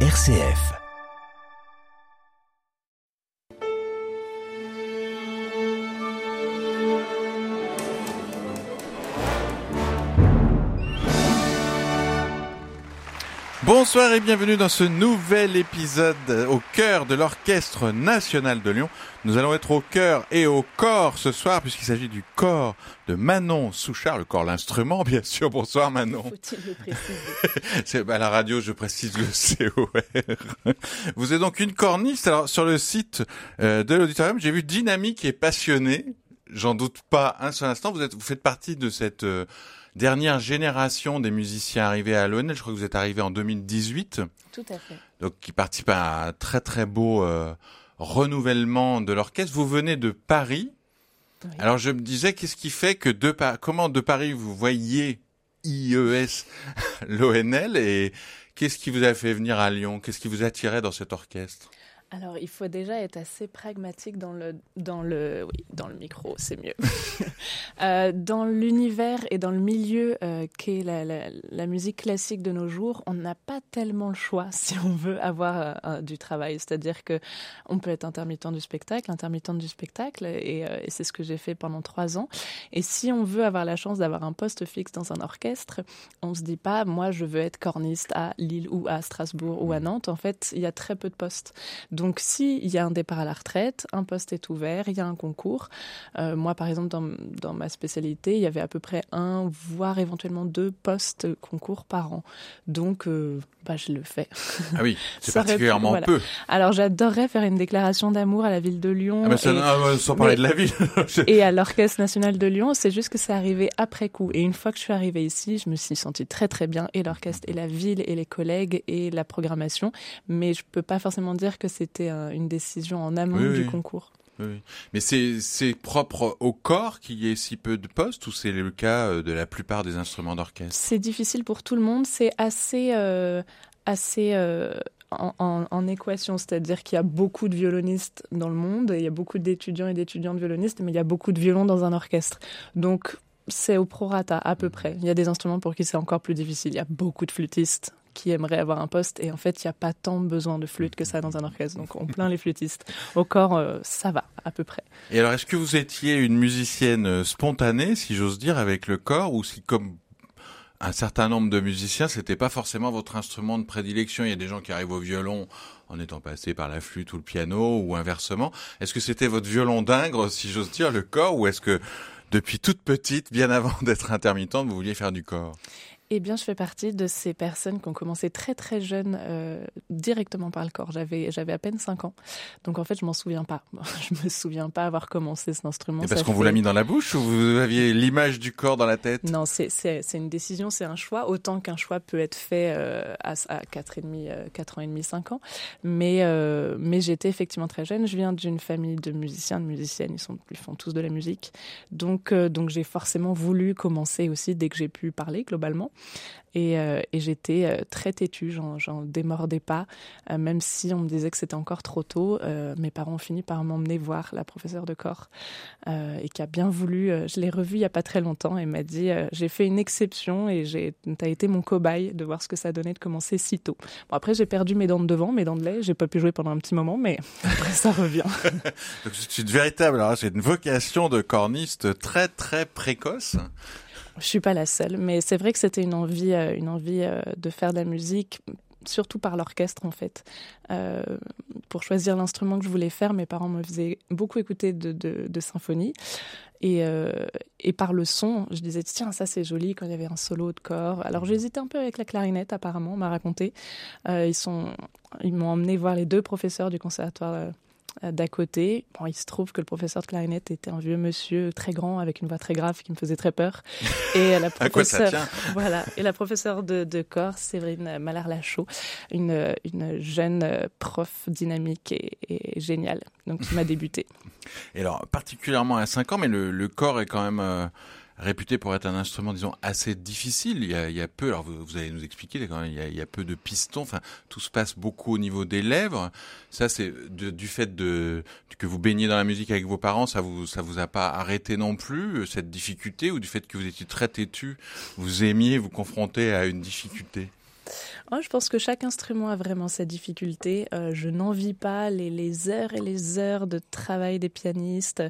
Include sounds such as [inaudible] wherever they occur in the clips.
RCF. Bonsoir et bienvenue dans ce nouvel épisode au cœur de l'Orchestre national de Lyon. Nous allons être au cœur et au corps ce soir puisqu'il s'agit du corps de Manon Souchard, le corps l'instrument bien sûr. Bonsoir Manon. [laughs] C'est à la radio, je précise le COR. Vous êtes donc une corniste. Alors sur le site euh, de l'auditorium, j'ai vu dynamique et passionné. J'en doute pas un seul instant. Vous êtes, vous faites partie de cette euh, dernière génération des musiciens arrivés à l'ONL. Je crois que vous êtes arrivé en 2018. Tout à fait. Donc qui participe à un très très beau euh, renouvellement de l'orchestre. Vous venez de Paris. Oui. Alors je me disais, qu'est-ce qui fait que de Paris, comment de Paris vous voyez IES [laughs] l'ONL et qu'est-ce qui vous a fait venir à Lyon? Qu'est-ce qui vous attirait dans cet orchestre? Alors, il faut déjà être assez pragmatique dans le, dans le, oui, dans le micro, c'est mieux. [laughs] Euh, dans l'univers et dans le milieu euh, qu'est la, la, la musique classique de nos jours, on n'a pas tellement le choix [laughs] si on veut avoir euh, du travail. C'est-à-dire que on peut être intermittent du spectacle, intermittente du spectacle, et, et c'est ce que j'ai fait pendant trois ans. Et si on veut avoir la chance d'avoir un poste fixe dans un orchestre, on se dit pas, moi, je veux être corniste à Lille ou à Strasbourg ou à Nantes. En fait, il y a très peu de postes. Donc, s'il y a un départ à la retraite, un poste est ouvert, il y a un concours. Euh, moi, par exemple, dans, dans ma spécialité, il y avait à peu près un, voire éventuellement deux postes concours par an. Donc, euh, bah, je le fais. Ah oui, [laughs] c'est particulièrement voilà. peu. Alors, j'adorerais faire une déclaration d'amour à la ville de Lyon. Ah, mais ça, et- ah, sans parler mais- de la ville. [laughs] et à l'Orchestre national de Lyon, c'est juste que c'est arrivé après coup. Et une fois que je suis arrivée ici, je me suis sentie très très bien, et l'orchestre, et la ville, et les collègues, et la programmation. Mais je peux pas forcément dire que c'était un- une décision en amont Oui, du oui. concours. Oui. Mais c'est propre au corps qu'il y ait si peu de postes ou c'est le cas euh, de la plupart des instruments d'orchestre? C'est difficile pour tout le monde. C'est assez, euh, assez euh, en, en- en équation, c'est-à-dire qu'il y a beaucoup de violonistes dans le monde, et il y a beaucoup d'étudiants et d'étudiantes violonistes, mais il y a beaucoup de violons dans un orchestre. Donc c'est au prorata à peu près. Il y a des instruments pour qui c'est encore plus difficile. Il y a beaucoup de flûtistes qui aimeraient avoir un poste et en fait il n'y a pas tant besoin de flûte que ça dans un orchestre. Donc on plaint les flûtistes. Au corps euh, ça va à peu près. Et alors, est-ce que vous étiez une musicienne euh, spontanée, si j'ose dire, avec le corps, ou si, comme un certain nombre de musiciens, c'était pas forcément votre instrument de prédilection? Il y a des gens qui arrivent au violon en étant passés par la flûte ou le piano, ou inversement. Est-ce que c'était votre violon d'ingre, si j'ose dire, le corps, ou est-ce que depuis toute petite, bien avant [laughs] d'être intermittente, vous vouliez faire du corps? Eh bien, je fais partie de ces personnes qui ont commencé très très jeunes euh, directement par le corps. J'avais j'avais à peine 5 ans. Donc en fait, je m'en souviens pas. [laughs] Je me souviens pas avoir commencé cet instrument. Et parce qu'on vous l'a mis dans la bouche, ou vous aviez l'image du corps dans la tête? Non, c'est une décision, c'est un choix, autant qu'un choix peut être fait euh, à, à 4 et demi, euh, 4 ans et demi, 5 ans. Mais, euh, mais j'étais effectivement très jeune. Je viens d'une famille de musiciens, de musiciennes, ils, sont, ils font tous de la musique. Donc, euh, donc j'ai forcément voulu commencer aussi dès que j'ai pu parler globalement. Et, euh, et j'étais euh, très têtue, j'en, démordais pas, euh, même si on me disait que c'était encore trop tôt. mes parents ont fini par m'emmener voir la professeure de corps et qui a bien voulu. je l'ai revue il y a pas très longtemps et m'a dit j'ai fait une exception et t'as été mon cobaye de voir ce que ça donnait de commencer si tôt. Bon après j'ai perdu mes dents de devant, mes dents de lait, j'ai pas pu jouer pendant un petit moment, mais [laughs] après ça revient. [laughs] C'est une véritable, alors c'est une vocation de corniste très très précoce. Je suis pas la seule, mais c'est vrai que c'était une envie, euh, une envie euh, de faire de la musique, surtout par l'orchestre en fait. Euh, pour choisir l'instrument que je voulais faire, mes parents me faisaient beaucoup écouter de, de, de symphonies. Et, euh, et par le son, je disais tiens ça c'est joli quand il y avait un solo de corps. Alors j'hésitais un peu avec la clarinette apparemment, on m'a raconté. Euh, ils sont, ils m'ont emmené voir les deux professeurs du conservatoire d'à côté. Bon, il se trouve que le professeur de clarinette était un vieux monsieur très grand avec une voix très grave qui me faisait très peur. [laughs] Et la À quoi ça professeure, tient? Voilà, et la professeure de, de corps, Séverine Malard-Lachaud, une, une jeune euh, prof dynamique et, et géniale, donc qui m'a débuté. Et alors particulièrement à 5 ans, mais le, le corps est quand même euh, réputé pour être un instrument, disons, assez difficile. Il y a, il y a peu, alors vous, vous allez nous expliquer, quand même, il, y a, il y a peu de pistons, enfin, tout se passe beaucoup au niveau des lèvres. Ça, c'est du fait de, que vous baignez dans la musique avec vos parents, ça vous, ça vous a pas arrêté non plus, euh, cette difficulté, ou du fait que vous étiez très têtu, vous aimiez vous confronter à une difficulté? Oh, je pense que chaque instrument a vraiment sa difficulté. Euh, je n'envie pas les, heures et les heures de travail des pianistes,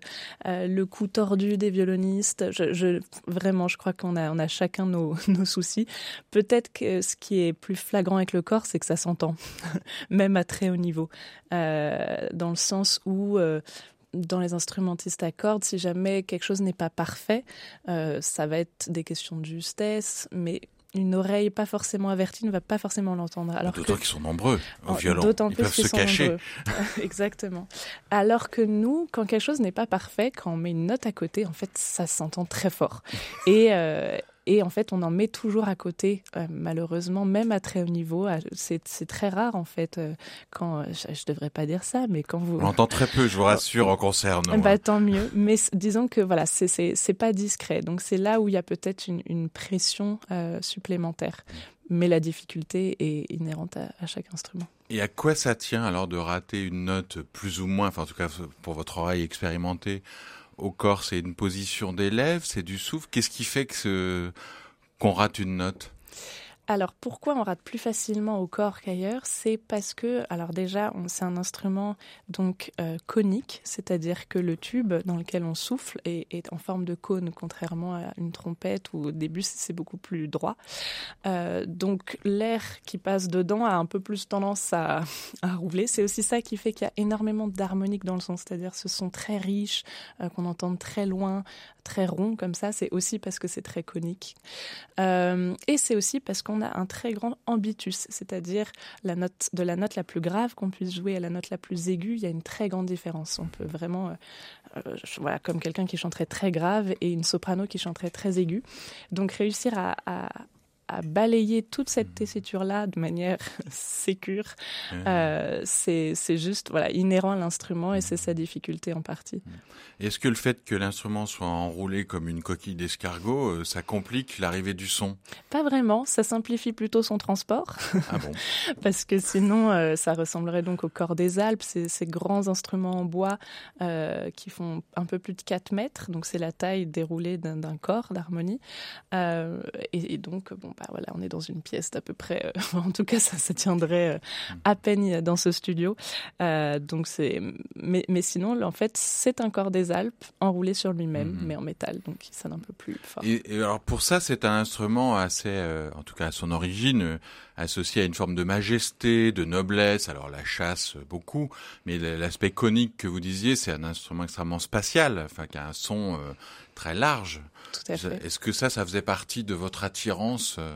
euh, le coup tordu des violonistes. Je, vraiment, je crois qu'on a, chacun [laughs] nos, soucis. Peut-être que ce qui est plus flagrant avec le corps, c'est que ça s'entend, [laughs] même à très haut niveau, euh, dans le sens où dans les instrumentistes à cordes, si jamais quelque chose n'est pas parfait, ça va être des questions de justesse, mais une oreille pas forcément avertie ne va pas forcément l'entendre. Alors D'autant que... qu'ils sont nombreux au violon. D'autant Ils plus peuvent qu'ils se sont cacher. nombreux. [laughs] Exactement. Alors que nous, quand quelque chose n'est pas parfait, quand on met une note à côté, en fait, ça s'entend très fort. Et, euh, et en fait, on en met toujours à côté, euh, malheureusement, même à très haut niveau. C'est très rare, en fait, euh, quand, je, je devrais pas dire ça, mais quand vous... On l'entend très peu, je vous rassure, en concert. non, [laughs] Bah, hein. tant mieux. Mais disons que voilà, c'est pas discret. Donc c'est là où il y a peut-être une, une pression euh, supplémentaire. Mais la difficulté est inhérente à, à chaque instrument. Et à quoi ça tient alors de rater une note plus ou moins, enfin en tout cas pour votre oreille expérimentée, au corps c'est une position des lèvres, c'est du souffle. Qu'est-ce qui fait que ce- qu'on rate une note? Alors pourquoi on rate plus facilement au corps qu'ailleurs? C'est parce que, alors déjà, c'est un instrument donc euh, conique, c'est-à-dire que le tube dans lequel on souffle est, en forme de cône, contrairement à une trompette où au début c'est beaucoup plus droit. Euh, donc l'air qui passe dedans a un peu plus tendance à, rouler. C'est aussi ça qui fait qu'il y a énormément d'harmoniques dans le son, c'est-à-dire ce son très riche euh, qu'on entend très loin, très rond comme ça. C'est aussi parce que c'est très conique. Et c'est aussi parce qu'on a un très grand ambitus, c'est-à-dire la note de la note la plus grave qu'on puisse jouer à la note la plus aiguë, il y a une très grande différence. On peut vraiment, euh, euh, voilà, comme quelqu'un qui chanterait très grave et une soprano qui chanterait très aiguë. Donc réussir à- à balayer toute cette tessiture-là de manière [laughs] sécure, euh, c'est juste voilà inhérent à l'instrument et c'est sa difficulté en partie. Est-ce que le fait que l'instrument soit enroulé comme une coquille d'escargot, euh, ça complique l'arrivée du son? Pas vraiment, ça simplifie plutôt son transport. Ah bon? [laughs] Parce que sinon, euh, ça ressemblerait donc au corps des Alpes, ces, ces grands instruments en bois euh, qui font un peu plus de 4 mètres, donc c'est la taille déroulée d'un corps d'harmonie. Et, et donc, bon, bah voilà, on est dans une pièce d'à peu près, euh, [laughs] en tout cas, ça, ça tiendrait euh, à peine dans ce studio. Euh, donc c'est, mais, mais sinon, en fait, c'est un corps des Alpes enroulé sur lui-même, Mhm. mais en métal, donc il sonne un peu plus fort. Et, et alors pour ça, c'est un instrument assez, euh, en tout cas à son origine, associé à une forme de majesté, de noblesse. Alors la chasse beaucoup, mais l'aspect conique que vous disiez, c'est un instrument extrêmement spatial, enfin qui a un son très large. Tout à fait. Est-ce que ça, ça faisait partie de votre attirance euh,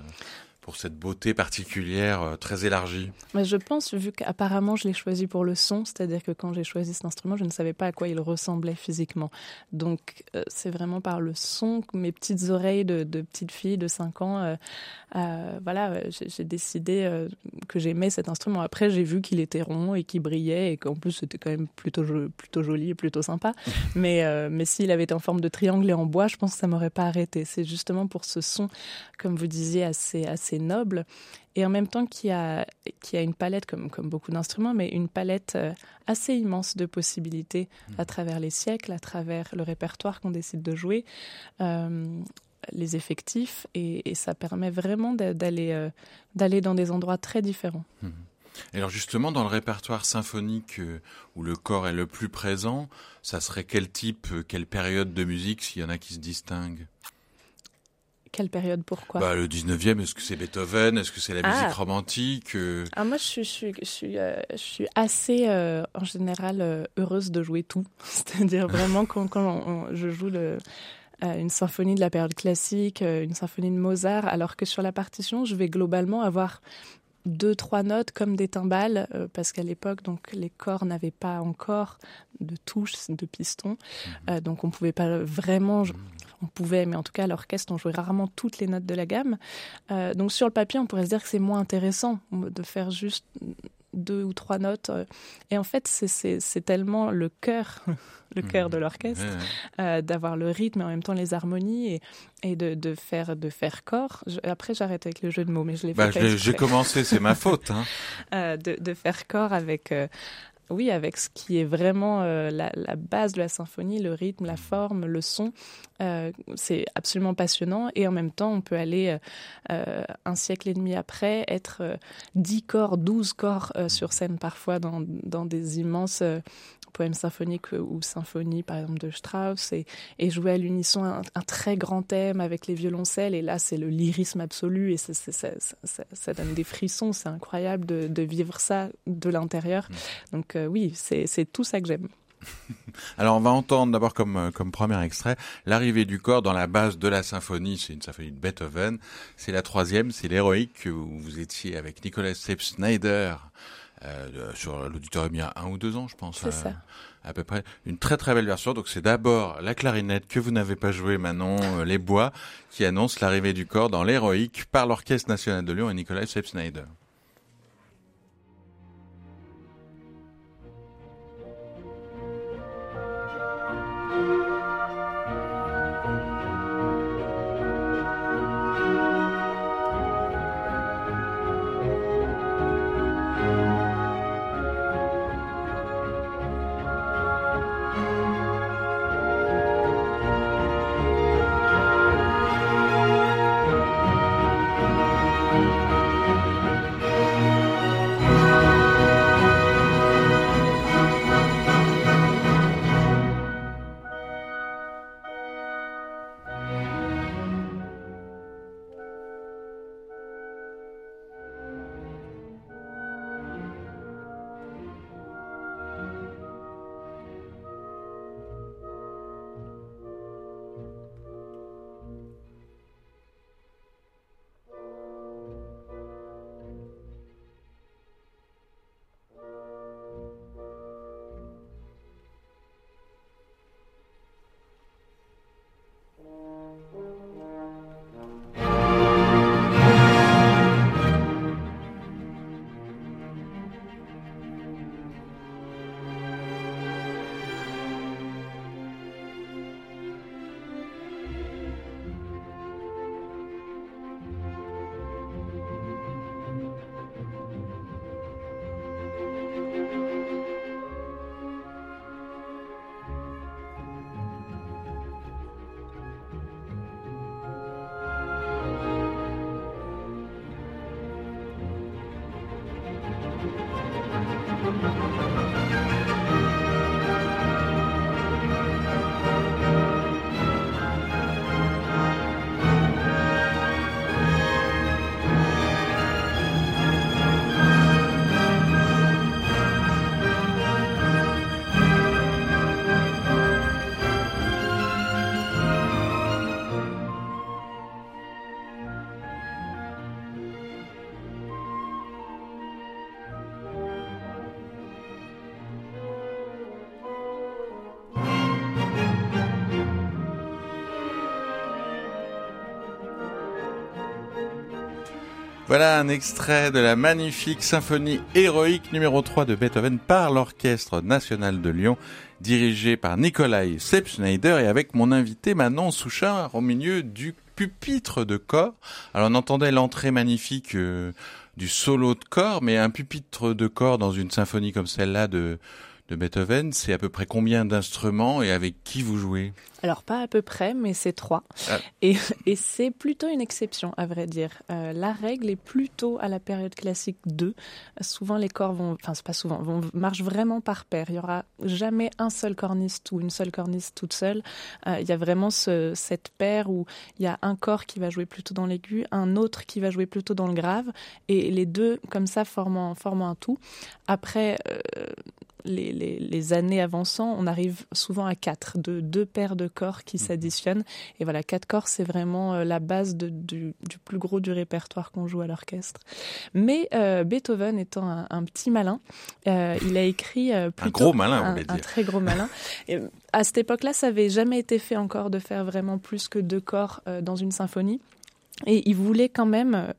pour cette beauté particulière euh, très élargie Mais je pense, vu qu'apparemment je l'ai choisi pour le son, c'est-à-dire que quand j'ai choisi cet instrument, je ne savais pas à quoi il ressemblait physiquement. Donc euh, c'est vraiment par le son que mes petites oreilles de, de petite fille de 5 ans, euh, euh, voilà, j'ai décidé que j'aimais cet instrument. Après, j'ai vu qu'il était rond et qu'il brillait et qu'en plus c'était quand même plutôt, jo- plutôt joli et plutôt sympa. [laughs] mais mais s'il avait été en forme de triangle et en bois, je pense que ça m'aurait pas arrêté. C'est justement pour ce son, comme vous disiez, assez, assez noble et en même temps qui a, qui a une palette, comme, comme beaucoup d'instruments, mais une palette euh, assez immense de possibilités à travers les siècles, à travers le répertoire qu'on décide de jouer, euh, les effectifs, et, et ça permet vraiment d'a- d'aller euh, d'aller dans des endroits très différents. Et alors justement, dans le répertoire symphonique où le corps est le plus présent, ça serait quel type, quelle période de musique, s'il y en a qui se distinguent? Quelle période, pourquoi? Bah, Le 19e, est-ce que c'est Beethoven? Est-ce que c'est la Ah. musique romantique euh, Ah, moi, je suis, je suis, je suis, euh, je suis assez, euh, en général, euh, heureuse de jouer tout. [laughs] C'est-à-dire vraiment quand, quand on- on- je joue le, une symphonie de la période classique, une symphonie de Mozart, alors que sur la partition, je vais globalement avoir deux, trois notes comme des timbales, euh, parce qu'à l'époque, donc les corps n'avaient pas encore de touches, de pistons, Euh, donc on pouvait pas vraiment, on pouvait, mais en tout cas à l'orchestre, on jouait rarement toutes les notes de la gamme. Euh, donc sur le papier, on pourrait se dire que c'est moins intéressant de faire juste deux ou trois notes. euh, Et en fait, c'est- tellement le cœur, [laughs] le cœur de l'orchestre, ouais, ouais. euh, d'avoir le rythme et en même temps les harmonies et, et de, de faire de faire corps. Je- après, j'arrête avec le jeu de mots, mais je l'ai Bah, J'ai commencé, c'est ma [laughs] faute. Hein. Euh, de, de faire corps avec. euh, oui, avec ce qui est vraiment la, la, base de la symphonie, le rythme, la forme, le son. c'est absolument passionnant et en même temps, on peut aller un siècle et demi après être 10 corps, 12 corps sur scène parfois dans, dans des immenses poèmes symphoniques ou symphonies, par exemple, de Strauss, et, et jouer à l'unisson un, très grand thème avec les violoncelles. Et là, c'est le lyrisme absolu et ça, ça, donne des frissons. C'est incroyable de, de, vivre ça de l'intérieur. Mm. Donc euh, oui, c'est tout ça que j'aime. [laughs] Alors on va entendre d'abord comme, euh, comme premier extrait l'arrivée du corps dans la base de la symphonie, c'est une symphonie de Beethoven, c'est la troisième, c'est l'héroïque où vous étiez avec Nicolas Sepp Snyder euh, sur l'auditorium il y a un ou deux ans, je pense. C'est ça. À peu près. Une très très belle version. Donc c'est d'abord la clarinette que vous n'avez pas joué, Manon, euh, les bois, qui annonce l'arrivée du corps dans l'héroïque par l'Orchestre national de Lyon et Nicolas Sepp Snyder. Voilà un extrait de la magnifique symphonie héroïque numéro 3 de Beethoven par l'Orchestre national de Lyon, dirigé par Nikolai Sepp-Schneider et avec mon invité Manon Souchard au milieu du pupitre de corps. Alors on entendait l'entrée magnifique euh, du solo de corps, mais un pupitre de corps dans une symphonie comme celle-là de de Beethoven, c'est à peu près combien d'instruments et avec qui vous jouez? Alors pas à peu près, mais c'est trois. Ah. Et, et c'est plutôt une exception, à vrai dire. Euh, la règle est plutôt à la période classique 2. Souvent les corps vont, enfin c'est pas souvent, vont, marchent vraiment par paire. Il y aura jamais un seul corniste ou une seule corniste toute seule. Euh, il y a vraiment ce, cette paire où il y a un corps qui va jouer plutôt dans l'aigu, un autre qui va jouer plutôt dans le grave, et les deux comme ça formant, formant un tout. Après, euh, les, les, années avançant, on arrive souvent à quatre, de deux paires de corps qui mhm. s'additionnent. Et voilà, quatre corps, c'est vraiment euh, la base de, du, du, plus gros du répertoire qu'on joue à l'orchestre. Mais euh, Beethoven étant un, un petit malin, euh, il a écrit plutôt un gros malin, on un, un très gros malin. Et à cette époque-là, ça avait jamais été fait encore de faire vraiment plus que deux corps dans une symphonie. Et il voulait quand même,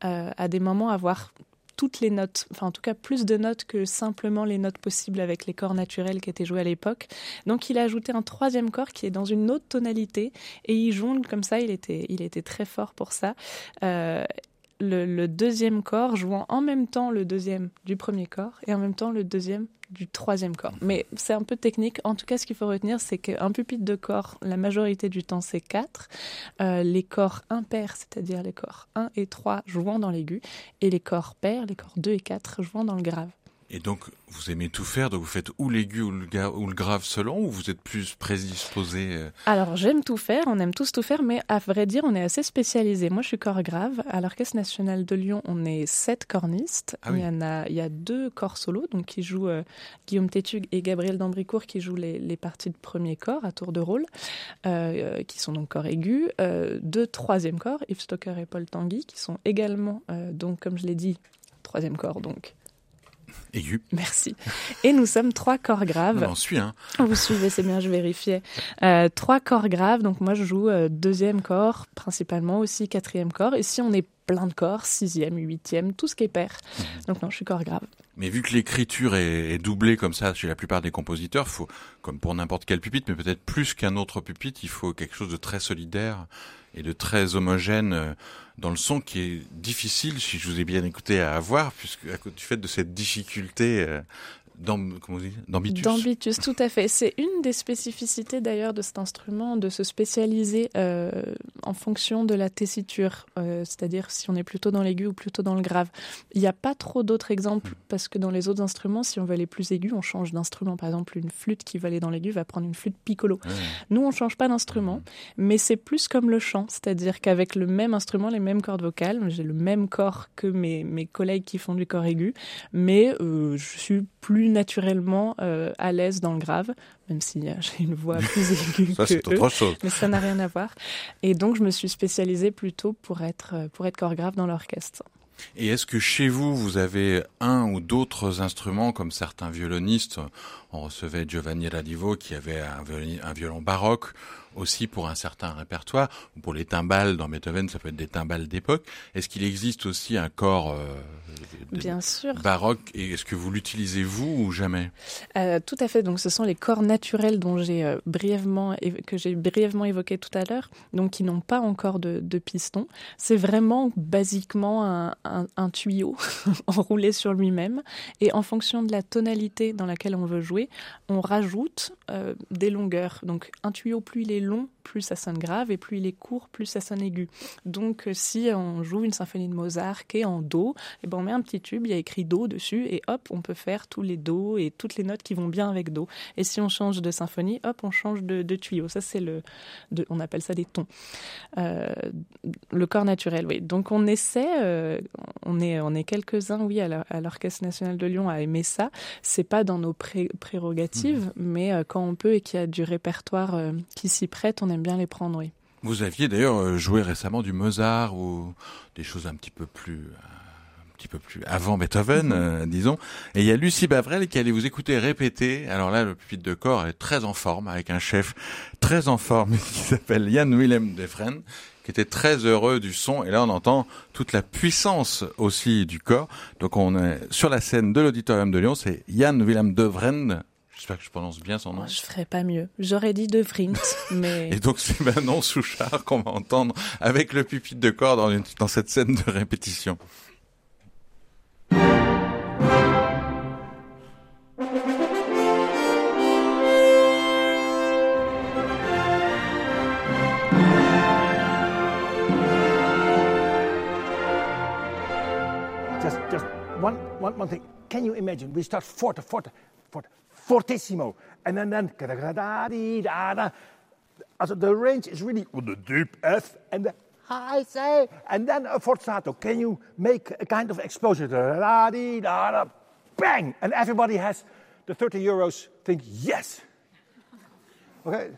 à des moments, avoir toutes les notes, enfin en tout cas plus de notes que simplement les notes possibles avec les corps naturels qui étaient joués à l'époque. Donc il a ajouté un troisième corps qui est dans une autre tonalité et il jongle comme ça, il était, il était très fort pour ça. Euh, le, deuxième corps jouant en même temps le deuxième du premier corps et en même temps le deuxième du troisième corps. Mais c'est un peu technique. En tout cas, ce qu'il faut retenir, c'est qu'un pupitre de corps, la majorité du temps, c'est quatre. Euh, les corps impairs, c'est-à-dire les corps 1 et 3 jouant dans l'aigu, et les corps pairs, les corps 2 et 4 jouant dans le grave. Et donc, vous aimez tout faire, donc vous faites ou l'aigu ou le, ou le grave selon, ou vous êtes plus prédisposé euh Alors, j'aime tout faire, on aime tous tout faire, mais à vrai dire, on est assez spécialisé. Moi, je suis corps grave. À l'Orchestre National de Lyon, on est sept cornistes. Ah il, y en a, il y a deux corps solos, donc qui jouent euh, Guillaume Tétug et Gabriel Dambricourt, qui jouent les, les, parties de premier corps à tour de rôle, euh, qui sont donc corps aigus. deux troisième corps, Yves Stoker et Paul Tanguy, qui sont également, donc, comme je l'ai dit, troisième corps, donc Aigu. Merci. Et nous sommes trois corps graves. On suit, hein. Vous suivez, c'est bien, je vérifiais. Euh, trois corps graves, donc moi je joue euh, deuxième corps, principalement aussi quatrième corps. Et si on est plein de corps, sixième, huitième, tout ce qui est pair. Mhm. Donc non, je suis corps grave. Mais vu que l'écriture est, doublée comme ça chez la plupart des compositeurs, faut, comme pour n'importe quel pupitre, mais peut-être plus qu'un autre pupitre, il faut quelque chose de très solidaire et de très homogène euh, dans le son qui est difficile, si je vous ai bien écouté, à avoir, puisque à cause du fait de cette difficulté euh, D'ambitus. D'ambitus, [laughs] tout à fait. C'est une des spécificités d'ailleurs de cet instrument, de se spécialiser euh, en fonction de la tessiture, euh, c'est-à-dire si on est plutôt dans l'aigu ou plutôt dans le grave. Il n'y a pas trop d'autres exemples hmm. parce que dans les autres instruments, si on veut aller plus aigu, on change d'instrument. Par exemple, une flûte qui va aller dans l'aigu va prendre une flûte piccolo. Nous, on change pas d'instrument, hmm. mais c'est plus comme le chant, c'est-à-dire qu'avec le même instrument, les mêmes cordes vocales, j'ai le même corps que mes, mes collègues qui font du corps aigu, mais euh, je suis plus naturellement euh, à l'aise dans le grave, même si euh, [laughs] j'ai une voix plus [laughs] aiguë ça, c'est autre chose. Mais ça n'a rien à voir. Et donc, je me suis spécialisée plutôt pour être, euh, pour être corps grave dans l'orchestre. Et est-ce que chez vous, vous avez un ou d'autres instruments, comme certains violonistes On recevait Giovanni Radivo qui avait un violon, un violon baroque aussi pour un certain répertoire. Pour les timbales, dans Beethoven, ça peut être des timbales d'époque. Est-ce qu'il existe aussi un corps euh, Bien sûr. baroque? Et est-ce que vous l'utilisez vous ou jamais? Euh, Tout à fait. Donc, ce sont les corps naturels dont j'ai euh, brièvement que j'ai brièvement évoqué tout à l'heure, donc qui n'ont pas encore de, de piston. C'est vraiment basiquement un, un, tuyau [laughs] enroulé sur lui-même et en fonction de la tonalité dans laquelle on veut jouer, on rajoute euh, des longueurs. Donc, un tuyau plus il est long, plus ça sonne grave, et plus il est court, plus ça sonne aigu. Donc, euh, si on joue une symphonie de Mozart qui est en Do, et eh ben on met un petit tube, il y a écrit Do dessus, et hop, on peut faire tous les Do et toutes les notes qui vont bien avec Do. Et si on change de symphonie, hop, on change de, tuyau. Ça, c'est le, on appelle ça des tons. Euh, le corps naturel, oui. Donc, on essaie, euh, on est, on est quelques-uns, oui, à l'Orchestre national de Lyon à aimer ça. C'est pas dans nos prérogatives, mmh. mais quand on peut et qu'il y a du répertoire qui s'y prête, on aime bien les prendre, oui. Vous aviez d'ailleurs euh, joué récemment du Mozart ou des choses un petit peu plus un petit peu plus avant Beethoven, mhm. euh, disons. Et il y a Lucie Bavrel qui allait vous écouter répéter. Alors là, le pupitre de corps est très en forme, avec un chef très en forme [laughs] qui s'appelle Jan Willem Defren, qui était très heureux du son. Et là, on entend toute la puissance aussi du corps. Donc on est sur la scène de l'Auditorium de Lyon, c'est Jan Willem Devren J'espère que je prononce bien son nom. Je ferais pas mieux. J'aurais dit De Vrint, [laughs] mais... Et donc c'est Manon Souchard qu'on va entendre avec le pupitre de corps dans, dans cette scène de répétition. Just, just one, one, one thing. Can you imagine? We start forte, forte, forte. Fortissimo. And then, then, also uh, the range is really the deep F and the high C, and then a forzato. Can you make a kind of explosion? Bang! And everybody has the 30 euros think, yes. [laughs] Okay?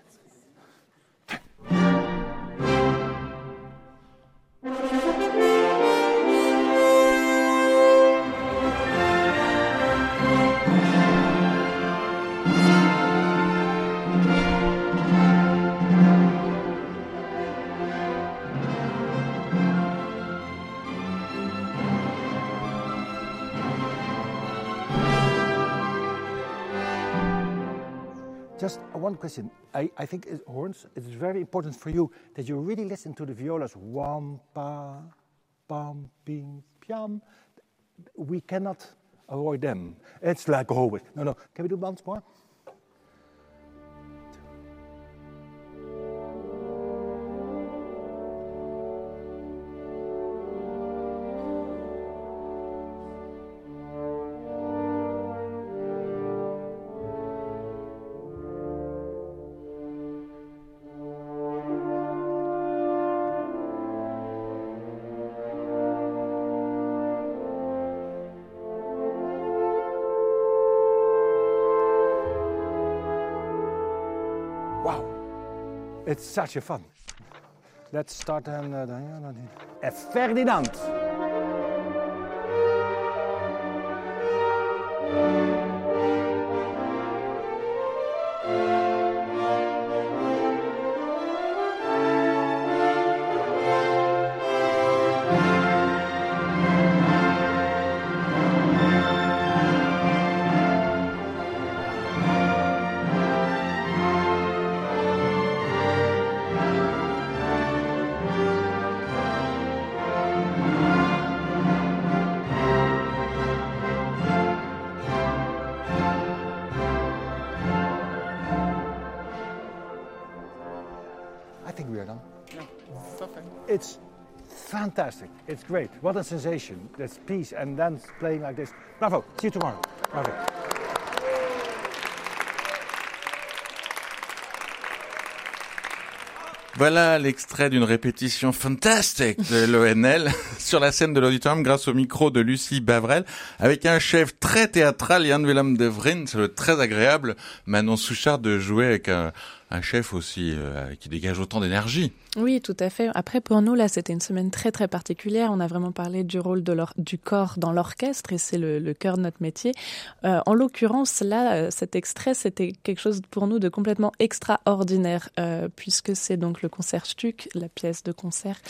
Just one question. I, I think horns, it's very important for you that you really listen to the violas. Wampa, bum, bing, piam. We cannot avoid them. It's like always. No, no. Can we do once more? It's such a fun. Let's start then. Uh, then- uh, Ferdinand. It's great. What a sensation. That's peace and then playing like this. Bravo. See you tomorrow. Bravo. Voilà l'extrait d'une répétition fantastique de [laughs] l'ONL [laughs] sur la scène de l'auditorium grâce au micro de Lucie Bavrel avec un chef très théâtral, Jan Willem de Vrin. C'est très agréable, Manon Souchard, de jouer avec un, un chef aussi euh, qui dégage autant d'énergie. Oui, tout à fait. Après, pour nous, là, c'était une semaine très, très particulière. On a vraiment parlé du rôle du corps dans l'orchestre et c'est le, cœur de notre métier. Euh, en l'occurrence, là, euh, cet extrait, c'était quelque chose pour nous de complètement extraordinaire puisque c'est donc le concert Stuck, la pièce de concert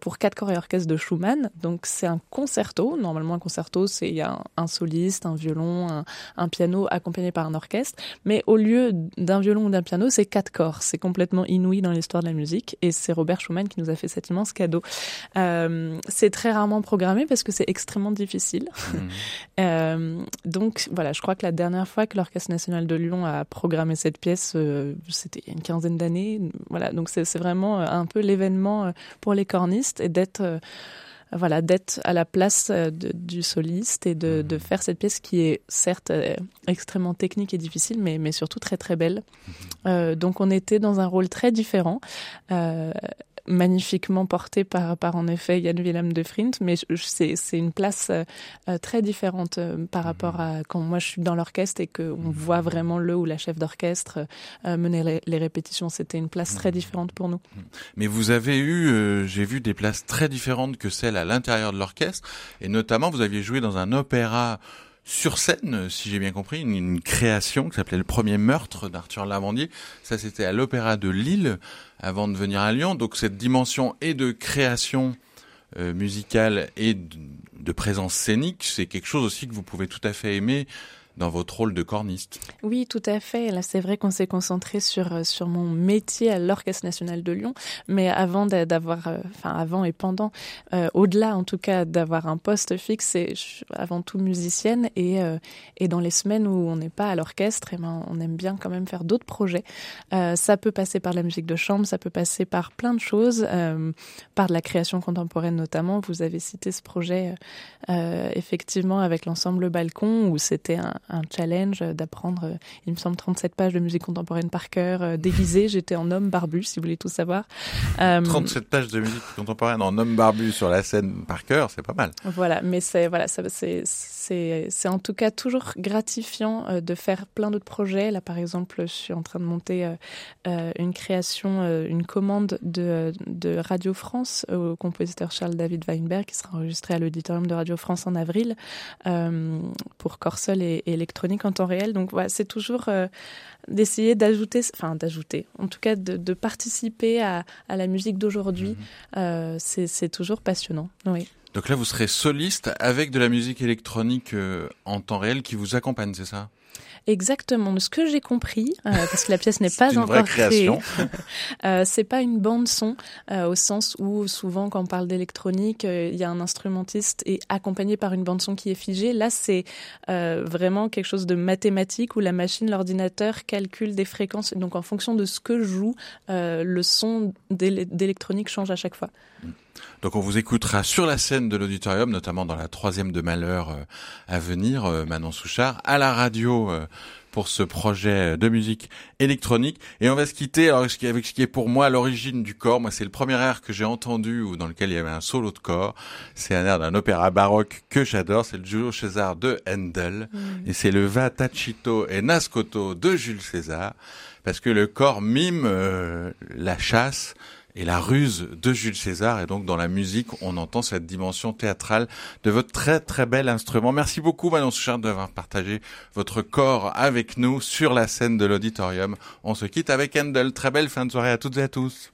pour quatre corps et orchestre de Schumann. Donc, c'est un concerto. Normalement, un concerto, c'est un, soliste, un violon, un piano accompagné par un orchestre. Mais au lieu d'un violon ou d'un piano, c'est quatre corps. C'est complètement inouï dans l'histoire de la musique et c'est Robert Schumann qui nous a fait cet immense cadeau. Euh, c'est très rarement programmé parce que c'est extrêmement difficile. [laughs] Euh, donc voilà, je crois que la dernière fois que l'Orchestre national de Lyon a programmé cette pièce, euh, c'était il y a une quinzaine d'années. Voilà, donc c'est vraiment un peu l'événement pour les cornistes et d'être voilà, d'être à la place euh, de- du soliste et de, de faire cette pièce qui est certes euh, extrêmement technique et difficile, mais, mais surtout très très belle. Euh, donc on était dans un rôle très différent. Euh, magnifiquement porté par, par en effet Yann Willem de Frint, mais c'est c'est une place euh, euh, très différente euh, par rapport à quand moi je suis dans l'orchestre et qu'on voit vraiment le ou la chef d'orchestre euh, mener les, les répétitions. C'était une place très différente pour nous. Mais vous avez eu, euh, j'ai vu des places très différentes que celles à l'intérieur de l'orchestre, et notamment vous aviez joué dans un opéra sur scène, si j'ai bien compris, une, création qui s'appelait Le Premier Meurtre d'Arthur Lavandier. Ça, c'était à l'Opéra de Lille avant de venir à Lyon. Donc cette dimension et de création euh, musicale et de présence scénique, c'est quelque chose aussi que vous pouvez tout à fait aimer dans votre rôle de corniste. Oui, tout à fait. C'est vrai qu'on s'est concentré sur euh, sur mon métier à l'Orchestre national de Lyon, mais avant d'a- d'avoir, euh, avant et pendant, euh, au-delà en tout cas d'avoir un poste fixe, je suis avant tout musicienne et et dans les semaines où on n'est pas à l'orchestre, eh ben, on aime bien quand même faire d'autres projets. Ça peut passer par la musique de chambre, ça peut passer par plein de choses, par de la création contemporaine notamment. Vous avez cité ce projet effectivement avec l'ensemble Balcon où c'était un, un challenge d'apprendre, euh, il me semble, 37 pages de musique contemporaine par cœur, euh, déguisé. [laughs] J'étais en homme barbu, si vous voulez tout savoir. Euh, 37 pages de musique contemporaine en homme barbu sur la scène par cœur, c'est pas mal. Voilà, mais c'est voilà, c'est en tout cas toujours gratifiant euh, de faire plein d'autres projets. Là, par exemple, je suis en train de monter euh, euh, une création, euh, une commande de de Radio France au compositeur Charles David Weinberg qui sera enregistré à l'auditorium de Radio France en avril euh, pour Corsol et, et électronique en temps réel. Donc voilà, c'est toujours euh, d'essayer d'ajouter, enfin d'ajouter, en tout cas de, de participer à, à la musique d'aujourd'hui. Euh, c'est c'est toujours passionnant. Oui. Donc là, vous serez soliste avec de la musique électronique euh, en temps réel qui vous accompagne, c'est ça? Exactement. De ce que j'ai compris, euh, [laughs] parce que la pièce n'est pas encore créée, [laughs] euh, c'est pas une bande son euh, au sens où souvent quand on parle d'électronique, il y a un instrumentiste et accompagné par une bande son qui est figée. Là, c'est vraiment quelque chose de mathématique où la machine, l'ordinateur calcule des fréquences. Donc, en fonction de ce que joue, le son d'électronique change à chaque fois. Mm. Donc on vous écoutera sur la scène de l'auditorium, notamment dans la troisième de Malheur euh, à venir, euh, Manon Souchard, à la radio euh, pour ce projet de musique électronique. Et on va se quitter alors, avec ce qui est pour moi l'origine du corps. Moi, c'est le premier air que j'ai entendu ou dans lequel il y avait un solo de corps. C'est un air d'un opéra baroque que j'adore. C'est le Giulio César de Handel. Mmh. Et c'est le Va Tacito et Nascoto de Jules César. Parce que le corps mime la chasse et la ruse de Jules César. Et donc dans la musique, on entend cette dimension théâtrale de votre très très bel instrument. Merci beaucoup Manon Souchard d'avoir partagé votre corps avec nous sur la scène de l'auditorium. On se quitte avec Handel. Très belle fin de soirée à toutes et à tous.